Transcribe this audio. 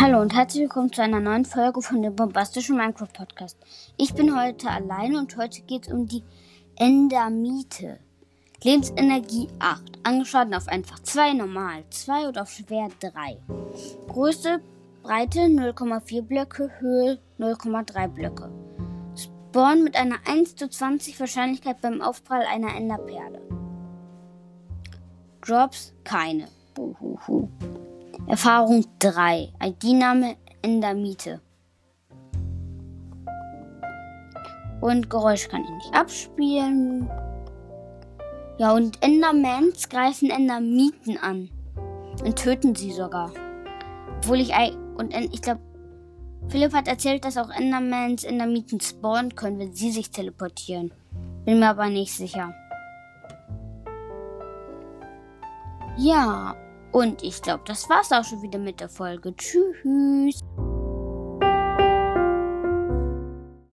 Hallo und herzlich willkommen zu einer neuen Folge von dem bombastischen Minecraft Podcast. Ich bin heute alleine und heute geht es um die Endermite. Lebensenergie 8. Angeschaut auf einfach 2, normal 2 und auf schwer 3. Größe, Breite 0,4 Blöcke, Höhe 0,3 Blöcke. Spawn mit einer 1 zu 20 Wahrscheinlichkeit beim Aufprall einer Enderperle. Drops keine. Buhuhu. Erfahrung 3. ID-Name Endermite. Und Geräusch kann ich nicht abspielen. Ja, und Endermans greifen Endermiten an. Und töten sie sogar. Obwohl ich. Und ich glaube, Philipp hat erzählt, dass auch Endermans Endermiten spawnen können, wenn sie sich teleportieren. Bin mir aber nicht sicher. Ja, und ich glaube, das war's auch schon wieder mit der Folge. Tschüss.